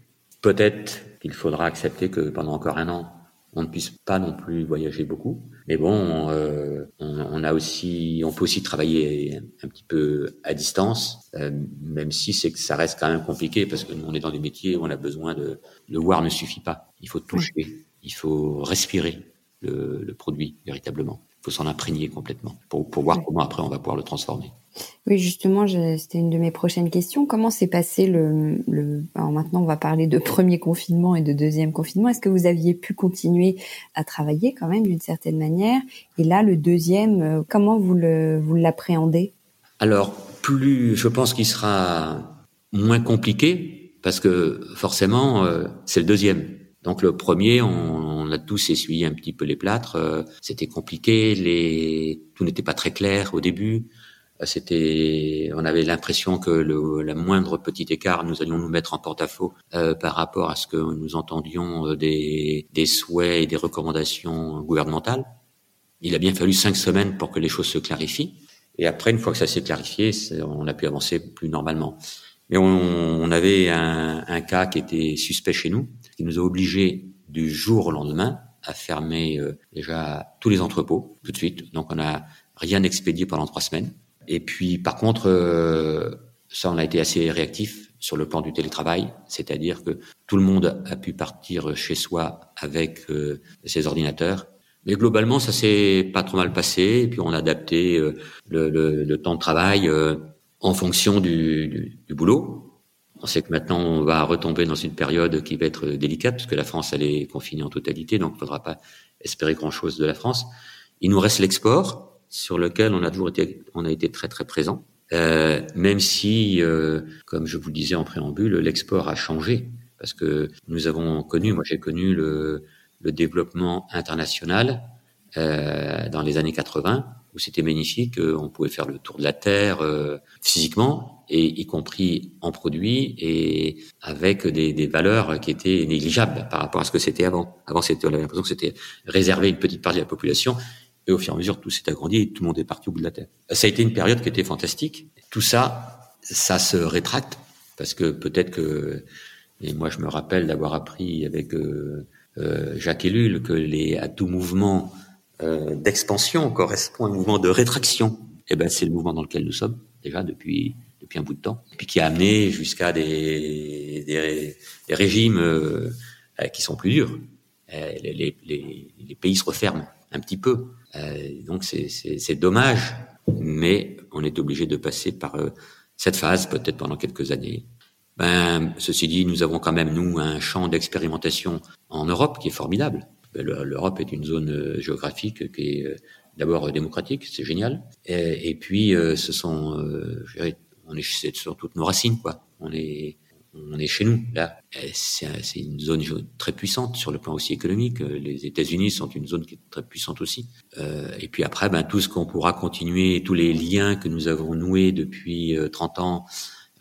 Peut-être qu'il faudra accepter que pendant encore un an, on ne puisse pas non plus voyager beaucoup. Mais bon, euh, on, on, a aussi, on peut aussi travailler un, petit peu à distance, euh, même si c'est que ça reste quand même compliqué parce que nous on est dans des métiers où on a besoin de le voir ne suffit pas. Il faut toucher, il faut respirer le, le produit véritablement. Il faut s'en imprégner complètement pour, pour voir comment après on va pouvoir le transformer. Oui, justement, c'était une de mes prochaines questions. Comment s'est passé le, alors maintenant on va parler de premier confinement et de deuxième confinement. Est-ce que vous aviez pu continuer à travailler quand même d'une certaine manière? Et là, le deuxième, euh, comment vous le vous l'appréhendez? Alors, plus, je pense qu'il sera moins compliqué parce que forcément, euh, c'est le deuxième. Donc le premier, on, a tous essuyé un petit peu les plâtres. Euh, c'était compliqué, tout n'était pas très clair au début. C'était, on avait l'impression que le la moindre petit écart, nous allions nous mettre en porte-à-faux euh, par rapport à ce que nous entendions euh, des, des souhaits et des recommandations gouvernementales. Il a bien fallu cinq semaines pour que les choses se clarifient. Et après, une fois que ça s'est clarifié, on a pu avancer plus normalement. Mais on, on avait un, un, cas qui était suspect chez nous, qui nous a obligés du jour au lendemain à fermer euh, déjà tous les entrepôts tout de suite. Donc on n'a rien expédié pendant trois semaines. Et puis, par contre, euh, ça, on a été assez réactif sur le plan du télétravail, c'est-à-dire que tout le monde a pu partir chez soi avec euh, ses ordinateurs. Mais globalement, ça s'est pas trop mal passé. Et puis, on a adapté euh, le, temps de travail en fonction du, du, boulot. On sait que maintenant, on va retomber dans une période qui va être délicate, parce que la France, elle est confinée en totalité, donc il ne faudra pas espérer grand-chose de la France. Il nous reste l'export, sur lequel on a toujours été, on a été très très présent. Euh, même si, euh, comme je vous le disais en préambule, l'export a changé parce que nous avons connu, moi j'ai connu le, le, développement international euh, dans les années 80 où c'était magnifique, euh, on pouvait faire le tour de la terre euh, physiquement et y compris en produits et avec des, des, valeurs qui étaient négligeables par rapport à ce que c'était avant. Avant, c'était, on avait l'impression que c'était réservé une petite partie de la population et au fur et à mesure, tout s'est agrandi et tout le monde est parti au bout de la terre. Ça a été une période qui était fantastique. Tout ça, ça se rétracte parce que peut-être que, et moi je me rappelle d'avoir appris avec euh, euh, Jacques Ellul que les, à tout mouvement euh, d'expansion correspond à un mouvement de rétraction. Et eh ben c'est le mouvement dans lequel nous sommes déjà depuis depuis un bout de temps, et puis qui a amené jusqu'à des, des, des régimes qui sont plus durs. Les, les, les pays se referment un petit peu. Euh, donc c'est dommage, mais on est obligé de passer par euh, cette phase, peut-être pendant quelques années. Ben, ceci dit, nous avons quand même, nous, un champ d'expérimentation en Europe qui est formidable. Ben, L'Europe est une zone euh, géographique qui est d'abord démocratique, c'est génial. Et, puis, ce sont, on est sur toutes nos racines, quoi. On est, on est chez nous. Là, c'est une zone très puissante sur le plan aussi économique. Les États-Unis sont une zone qui est très puissante aussi. Euh, et puis après, ben, tout ce qu'on pourra continuer, tous les liens que nous avons noués depuis 30 euh, ans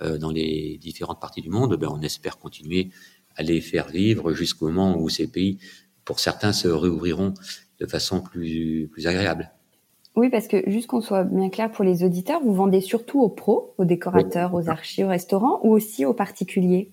euh, dans les différentes parties du monde, ben, on espère continuer à les faire vivre jusqu'au moment où ces pays, pour certains, se réouvriront de façon plus agréable. Oui, parce que juste qu'on soit bien clair pour les auditeurs, vous vendez surtout aux pros, aux décorateurs, aux archis, aux restaurants ou aussi aux particuliers?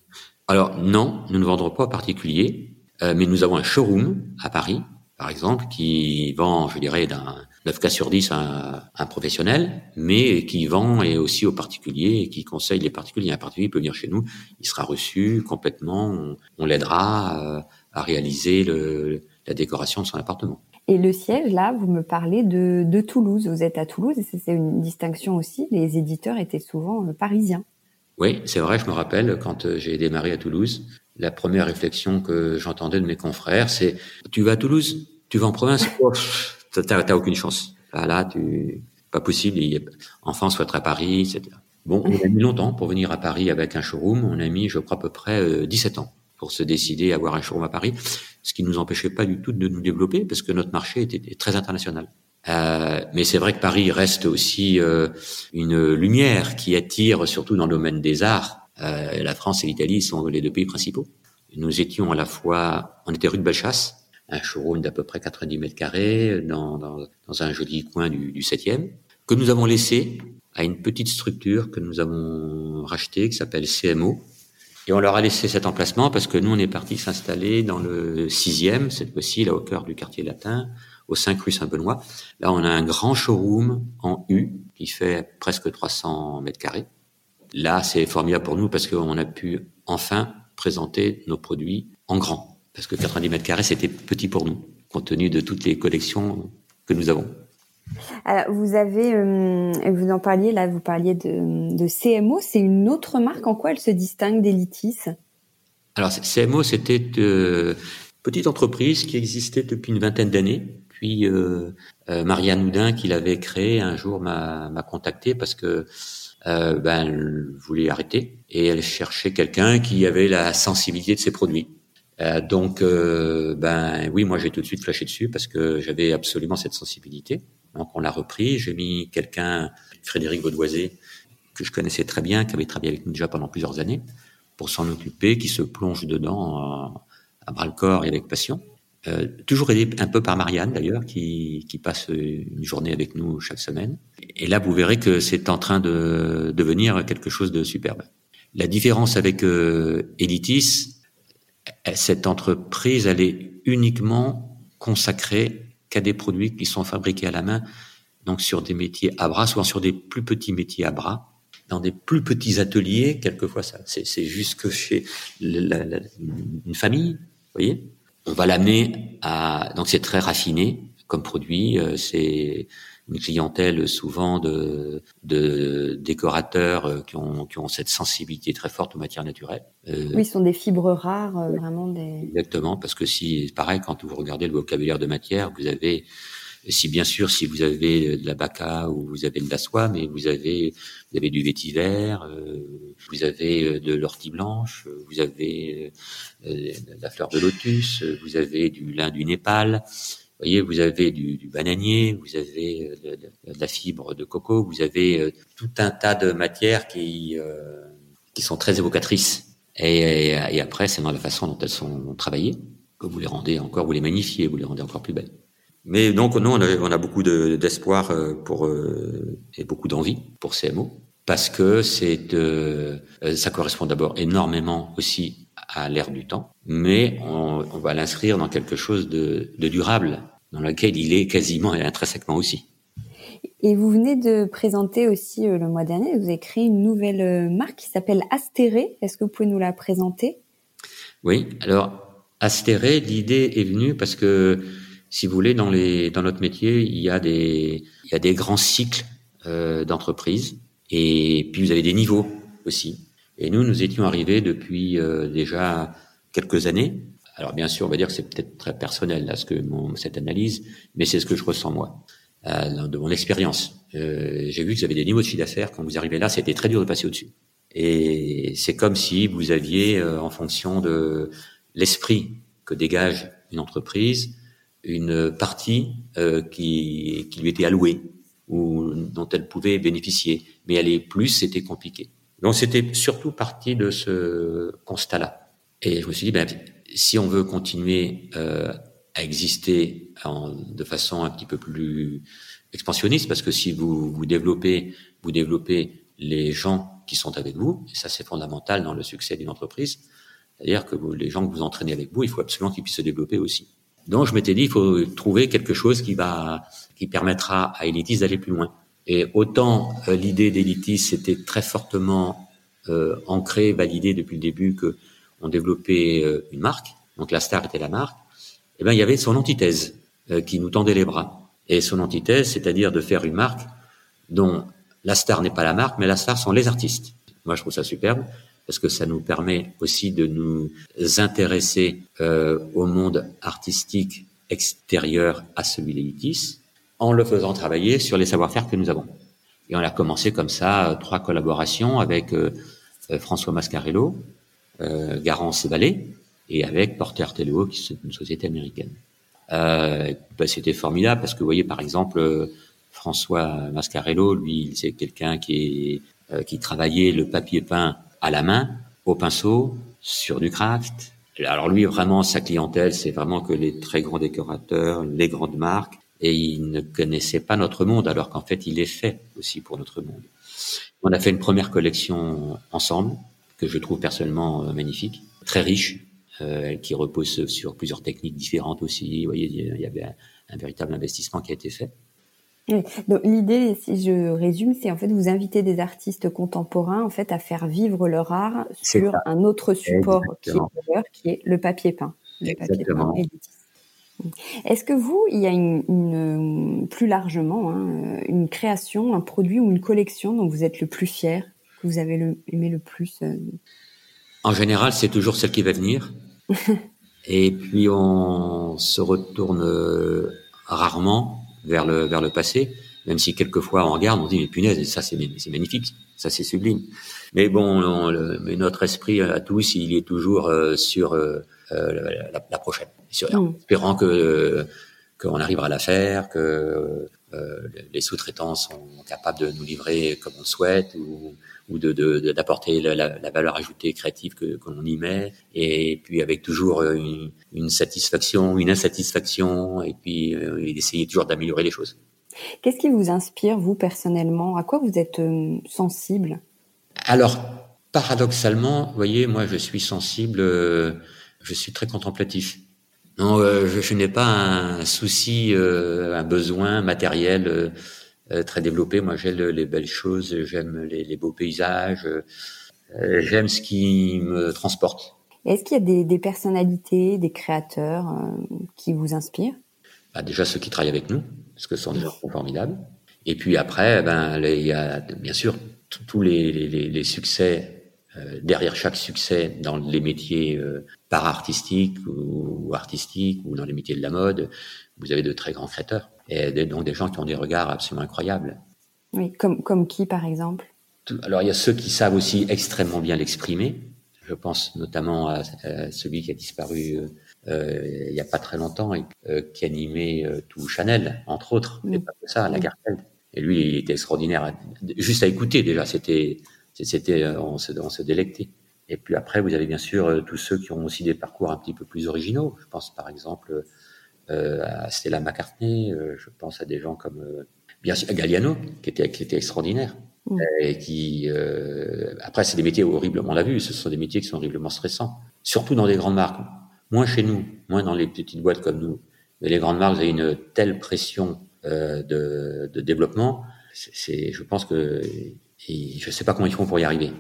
Alors non, nous ne vendrons pas aux particuliers, euh, mais nous avons un showroom à Paris, par exemple, qui vend, je dirais, d'un 9 cas sur 10 à un professionnel, mais qui vend et aussi aux particuliers et qui conseille les particuliers. Un particulier peut venir chez nous, il sera reçu complètement, on, l'aidera euh, à réaliser le, la décoration de son appartement. Et le siège, là, vous me parlez de, de Toulouse. Vous êtes à Toulouse et c'est une distinction aussi. Les éditeurs étaient souvent euh, parisiens. Oui, c'est vrai. Je me rappelle quand euh, j'ai démarré à Toulouse, la première réflexion que j'entendais de mes confrères, c'est "Tu vas à Toulouse? Tu vas en province? Oh, T'as aucune chance. Là, là, tu pas possible. En France, soit à Paris, etc. Bon, on a mis longtemps pour venir à Paris avec un showroom. On a mis, je crois, à peu près 17 euh, ans pour se décider à avoir un showroom à Paris ce qui ne nous empêchait pas du tout de nous développer parce que notre marché était très international. Euh, mais c'est vrai que Paris reste aussi euh, une lumière qui attire, surtout dans le domaine des arts. Euh, la France et l'Italie sont les deux pays principaux. Nous étions à la fois, on était rue de Bellechasse, un showroom d'à peu près 90 mètres carrés dans, un joli coin du 7e, que nous avons laissé à une petite structure que nous avons rachetée qui s'appelle CMO, et on leur a laissé cet emplacement parce que nous, on est parti s'installer dans le sixième, cette fois-ci, là, au cœur du quartier latin, au 5 rue Saint-Benoît. Là, on a un grand showroom en U qui fait presque 300 mètres carrés. Là, c'est formidable pour nous parce qu'on a pu enfin présenter nos produits en grand. Parce que 90 mètres carrés, c'était petit pour nous, compte tenu de toutes les collections que nous avons. Alors, vous avez, euh, vous en parliez là, vous parliez de, CMO. C'est une autre marque. En quoi elle se distingue d'Elitis Alors, CMO, c'était euh, petite entreprise qui existait depuis une vingtaine d'années. Puis euh, euh, Marianne Houdin, qui l'avait créée, un jour m'a contacté parce que ben, elle voulait arrêter et elle cherchait quelqu'un qui avait la sensibilité de ses produits. Donc, ben oui, moi j'ai tout de suite flashé dessus parce que j'avais absolument cette sensibilité. Donc on l'a repris. J'ai mis quelqu'un, Frédéric Vaudoisé, que je connaissais très bien, qui avait travaillé avec nous déjà pendant plusieurs années, pour s'en occuper, qui se plonge dedans à, bras le corps et avec passion. Euh, toujours aidé un peu par Marianne d'ailleurs, qui, qui passe une journée avec nous chaque semaine. Et là, vous verrez que c'est en train de devenir quelque chose de superbe. La différence avec euh, Editis, cette entreprise, elle est uniquement consacrée qu'à des produits qui sont fabriqués à la main, donc sur des métiers à bras, souvent sur des plus petits métiers à bras, dans des plus petits ateliers, quelquefois ça, c'est juste chez une famille, vous voyez. On va l'amener à, donc c'est très raffiné comme produit, euh, c'est une clientèle souvent de, de décorateurs euh, qui ont, qui ont cette sensibilité très forte aux matières naturelles. Euh, oui, ce sont des fibres rares, euh, vraiment des. Exactement, parce que si, pareil, quand vous regardez le vocabulaire de matière, vous avez, si bien sûr, si vous avez de la baca ou vous avez de la soie, mais vous avez, vous avez du vétiver, vous avez de l'ortie blanche, vous avez de la fleur de lotus, vous avez du lin du Népal voyez, vous avez du, du bananier, vous avez euh, de, la fibre de coco, vous avez euh, tout un tas de matières qui euh, qui sont très évocatrices. Et, après, c'est dans la façon dont elles sont travaillées que vous les rendez encore, vous les magnifiez, vous les rendez encore plus belles. Mais donc, nous, on a, on a beaucoup d'espoir pour et beaucoup d'envie pour CMO parce que c'est ça correspond d'abord énormément aussi à l'ère du temps, mais on, on va l'inscrire dans quelque chose de, de durable dans laquelle il est quasiment et intrinsèquement aussi. Et vous venez de présenter aussi euh, le mois dernier, vous avez créé une nouvelle euh, marque qui s'appelle Astéré. Est-ce que vous pouvez nous la présenter? Oui, alors Astéré, l'idée est venue parce que, si vous voulez, dans, les, dans notre métier, il y a des, il y a des grands cycles euh, d'entreprise et puis vous avez des niveaux aussi. Et nous, nous étions arrivés depuis euh, déjà quelques années alors bien sûr, on va dire que c'est peut-être très personnel là, ce que mon, cette analyse, mais c'est ce que je ressens moi, euh, de mon expérience. Euh, j'ai vu que vous avez des niveaux de chiffre d'affaires quand vous arrivez là, c'était très dur de passer au-dessus. Et c'est comme si vous aviez, en fonction de l'esprit que dégage une entreprise, une partie qui, qui lui était allouée ou dont elle pouvait bénéficier. Mais aller plus, c'était compliqué. Donc c'était surtout parti de ce constat-là. Et je me suis dit, ben, si on veut continuer euh, à exister en, de façon un petit peu plus expansionniste, parce que si vous vous développez, vous développez les gens qui sont avec vous, et ça c'est fondamental dans le succès d'une entreprise, c'est-à-dire que vous, les gens que vous entraînez avec vous, il faut absolument qu'ils puissent se développer aussi. Donc je m'étais dit, il faut trouver quelque chose qui va, qui permettra à Elitis d'aller plus loin. Et autant euh, l'idée d'Elitis c'était très fortement euh, ancrée, validée depuis le début que on développait euh, une marque, donc la star était la marque, eh ben il y avait son antithèse euh, qui nous tendait les bras. Et son antithèse, c'est-à-dire de faire une marque dont la star n'est pas la marque, mais la star sont les artistes. Moi, je trouve ça superbe parce que ça nous permet aussi de nous intéresser euh, au monde artistique extérieur à celui d'Elitis en le faisant travailler sur les savoir-faire que nous avons. Et on a commencé comme ça trois collaborations avec François Mascarello, euh, Garance Vallée et avec Porter Teleo, qui est une société américaine. Euh, bah, c'était formidable parce que vous voyez par exemple euh, François Mascarello, lui, c'est quelqu'un qui euh, qui travaillait le papier peint à la main, au pinceau, sur du craft. Alors lui, vraiment, sa clientèle, c'est vraiment que les très grands décorateurs, les grandes marques, et il ne connaissait pas notre monde, alors qu'en fait, il est fait aussi pour notre monde. On a fait une première collection ensemble, que je trouve personnellement euh, magnifique, très riche, euh, qui repose sur plusieurs techniques différentes aussi. Vous voyez, il y avait un, véritable investissement qui a été fait. l'idée, si je résume, c'est en fait vous inviter des artistes contemporains en fait à faire vivre leur art sur un autre support qui est, qui est, le papier peint. Exactement. Est-ce que vous, il y a une, plus largement hein, une création, un produit ou une collection dont vous êtes le plus fier? Que vous avez le, aimé le plus euh En général, c'est toujours celle qui va venir. Et puis on se retourne euh, rarement vers le vers le passé, même si quelquefois on regarde, on dit mais punaise, ça c'est magnifique, ça c'est sublime. Mais bon, mais notre esprit à tous, il est toujours euh, sur la, prochaine, mm. espérant que qu'on arrivera à la faire, que les sous-traitants sont capables de nous livrer comme on le souhaite, ou ou de d'apporter la, la, valeur ajoutée créative que, que l'on y met. Et puis avec toujours euh, une, une satisfaction une insatisfaction et puis euh, essayer toujours d'améliorer les choses. Qu'est-ce qui vous inspire vous personnellement? À quoi vous êtes euh, sensible? Alors paradoxalement vous voyez moi je suis sensible euh, je suis très contemplatif. Non je, je n'ai pas un souci un besoin matériel très développé. Moi, j'aime les belles choses, j'aime les, beaux paysages, euh, j'aime ce qui me transporte. Est-ce qu'il y a des, des, personnalités, des créateurs euh, qui vous inspirent? Bah, Déjà ceux qui travaillent avec nous, parce que ce sont des gens formidables. Et puis après, ben, il y a bien sûr tous les, les, les, succès, euh, derrière chaque succès dans les métiers euh, para-artistiques ou, ou, artistiques ou dans les métiers de la mode, vous avez de très grands créateurs et donc des gens qui ont des regards absolument incroyables. Oui, comme, comme qui par exemple? Alors il y a ceux qui savent aussi extrêmement bien l'exprimer. Je pense notamment à, celui qui a disparu euh, euh, il n'y a pas très longtemps et euh, qui animait euh, tout Chanel, entre autres, mais pas que ça, la Gartelle. Et lui, il était extraordinaire. Juste à écouter déjà, c'était, c'était, on se, on se délectait. Et puis après, vous avez bien sûr tous ceux qui ont aussi des parcours un petit peu plus originaux. Je pense par exemple euh, à Stella McCartney, euh, je pense à des gens comme euh, bien sûr Galliano, qui était, qui était extraordinaire. Mm. Et qui après c'est des métiers horriblement on l'a vu ce sont des métiers qui sont horriblement stressants surtout dans les grandes marques moins chez nous moins dans les petites boîtes comme nous mais les grandes marques vous avez une telle pression de, de développement c'est je pense que je sais pas comment ils font pour y arriver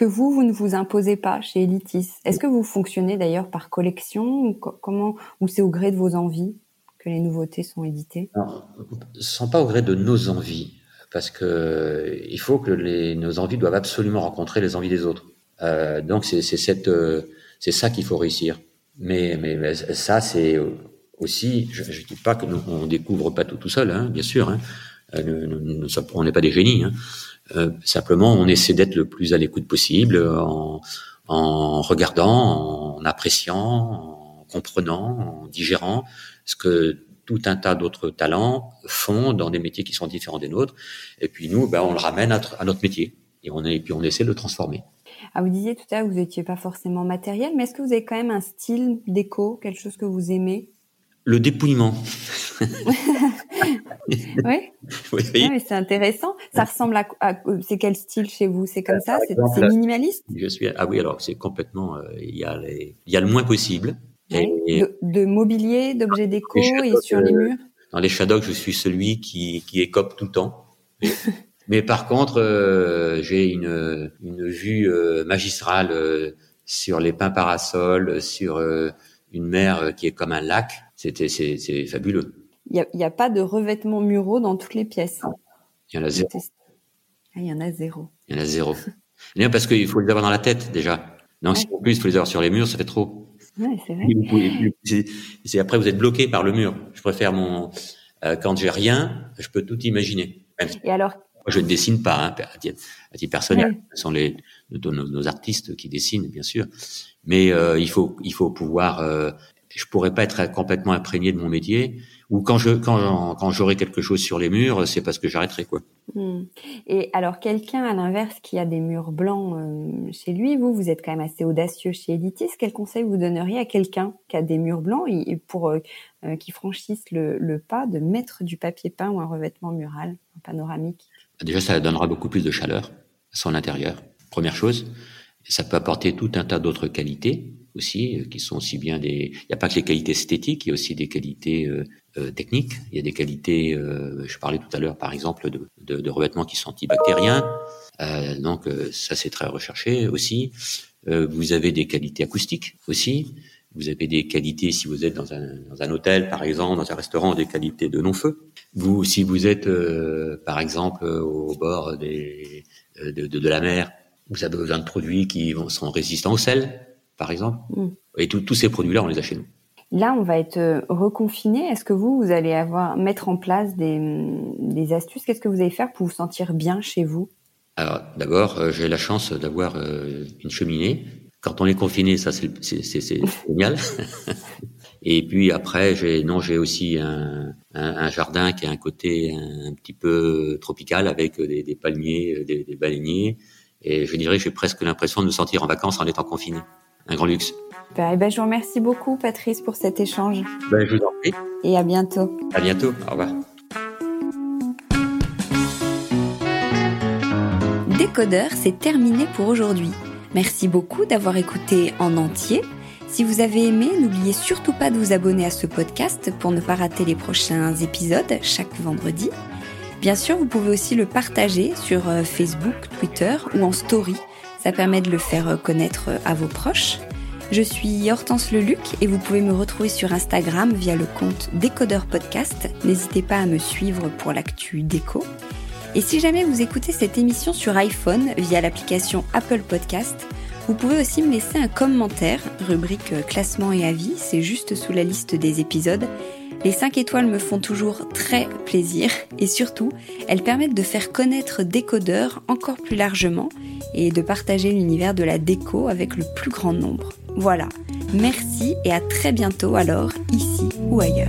que vous, vous ne vous imposez pas chez Elitis. Est-ce que vous fonctionnez d'ailleurs par collection ou comment ou c'est au gré de vos envies que les nouveautés sont éditées? Ce sont pas au gré de nos envies parce que il faut que les, nos envies doivent absolument rencontrer les envies des autres. Euh, donc c'est cette euh, c'est ça qu'il faut réussir. Mais, mais, ça c'est aussi je, ne dis pas que nous on découvre pas tout tout seul hein, bien sûr. Hein. Euh, nous, nous, on n'est pas des génies. Hein. Euh, simplement, on essaie d'être le plus à l'écoute possible en, en regardant, en appréciant, en comprenant, en digérant ce que tout un tas d'autres talents font dans des métiers qui sont différents des nôtres. Et puis nous, ben, on le ramène à, à notre métier et on, est, et puis on essaie de le transformer. Ah, vous disiez tout à l'heure que vous n'étiez pas forcément matériel, mais est-ce que vous avez quand même un style déco, quelque chose que vous aimez? Le dépouillement. oui. oui. c'est intéressant. Ça ressemble à, c'est quel style chez vous? C'est comme ça? C'est minimaliste? Je suis ah oui alors c'est complètement euh, il y a les, il y a le moins possible. Et, de, mobilier, d'objets déco et sur les murs? Dans les shadows, je suis celui qui qui écope tout le temps. Mais par contre, euh, j'ai une, une vue euh, magistrale euh, sur les pins parasols, sur une mer qui est comme un lac. C'était, c'est, fabuleux. Il n'y a, a, pas de revêtements muraux dans toutes les pièces. Il y en a zéro. Ah, il y en a zéro. Il y en a zéro. Non, parce qu'il faut les avoir dans la tête déjà. Non, si en plus il faut les avoir sur les murs, ça fait trop. Ouais, c'est vrai. C'est après vous êtes bloqué par le mur. Je préfère mon quand j'ai rien, je peux tout imaginer. Et alors, moi, je ne dessine pas, hein, à, titre, personnel. Ce sont les, nos, artistes qui dessinent, bien sûr. Mais euh, il faut, il faut pouvoir. Euh, je pourrais pas être complètement imprégné de mon métier. Ou quand je, quand, quand j'aurai quelque chose sur les murs, c'est parce que j'arrêterai quoi. Hmm. Et alors, quelqu'un à l'inverse qui a des murs blancs euh, chez lui, vous, vous êtes quand même assez audacieux chez Editis. Quel conseil vous donneriez à quelqu'un qui a des murs blancs et, pour euh, qui franchisse le, le pas de mettre du papier peint ou un revêtement mural, un panoramique? Déjà, ça donnera beaucoup plus de chaleur à son intérieur. Première chose. ça peut apporter tout un tas d'autres qualités aussi, euh, qui sont aussi bien des. Il n'y a pas que les qualités esthétiques, il y a aussi des qualités euh, euh techniques. Il y a des qualités. Euh, je parlais tout à l'heure, par exemple, de, de, de revêtements qui sont antibactériens. Euh, donc ça, c'est très recherché aussi. vous avez des qualités acoustiques aussi. Vous avez des qualités si vous êtes dans un, dans un hôtel, par exemple, dans un restaurant, des qualités de non-feu. Vous, si vous êtes, euh, par exemple, au bord des, euh, de, de, de, la mer, vous avez besoin de produits qui vont, sont résistants au sel, par exemple. Mm. Et tous ces produits-là, on les a chez nous. Là, on va être euh, reconfiné. Est-ce que vous, vous allez avoir mettre en place des, des astuces? Qu'est-ce que vous allez faire pour vous sentir bien chez vous? Alors, d'abord, j'ai la chance d'avoir une cheminée quand on est confiné, ça c'est génial. Et puis après, j'ai non, j'ai aussi un, un, un, jardin qui a un côté un, petit peu tropical avec des, des palmiers, des, des, baleiniers. Et je dirais, j'ai presque l'impression de me sentir en vacances en étant confiné. Un grand luxe. Ben, ben, je vous remercie beaucoup, Patrice, pour cet échange. Ben, je vous en prie. Et à bientôt. À bientôt. Au revoir. Décodeur, c'est terminé pour aujourd'hui. Merci beaucoup d'avoir écouté en entier. Si vous avez aimé, n'oubliez surtout pas de vous abonner à ce podcast pour ne pas rater les prochains épisodes chaque vendredi. Bien sûr, vous pouvez aussi le partager sur euh, Facebook, Twitter ou en story. Ça permet de le faire connaître euh, à vos proches. Je suis Hortense Leluc et vous pouvez me retrouver sur Instagram via le compte Décodeur Podcast. N'hésitez pas à me suivre pour l'actu déco. Et si jamais vous écoutez cette émission sur iPhone via l'application Apple Podcast, vous pouvez aussi me laisser un commentaire, rubrique euh, classement et avis, c'est juste sous la liste des épisodes. Les 5 étoiles me font toujours très plaisir et surtout, elles permettent de faire connaître Décodeur encore plus largement et de partager l'univers de la déco avec le plus grand nombre. Voilà, merci et à très bientôt alors, ici ou ailleurs.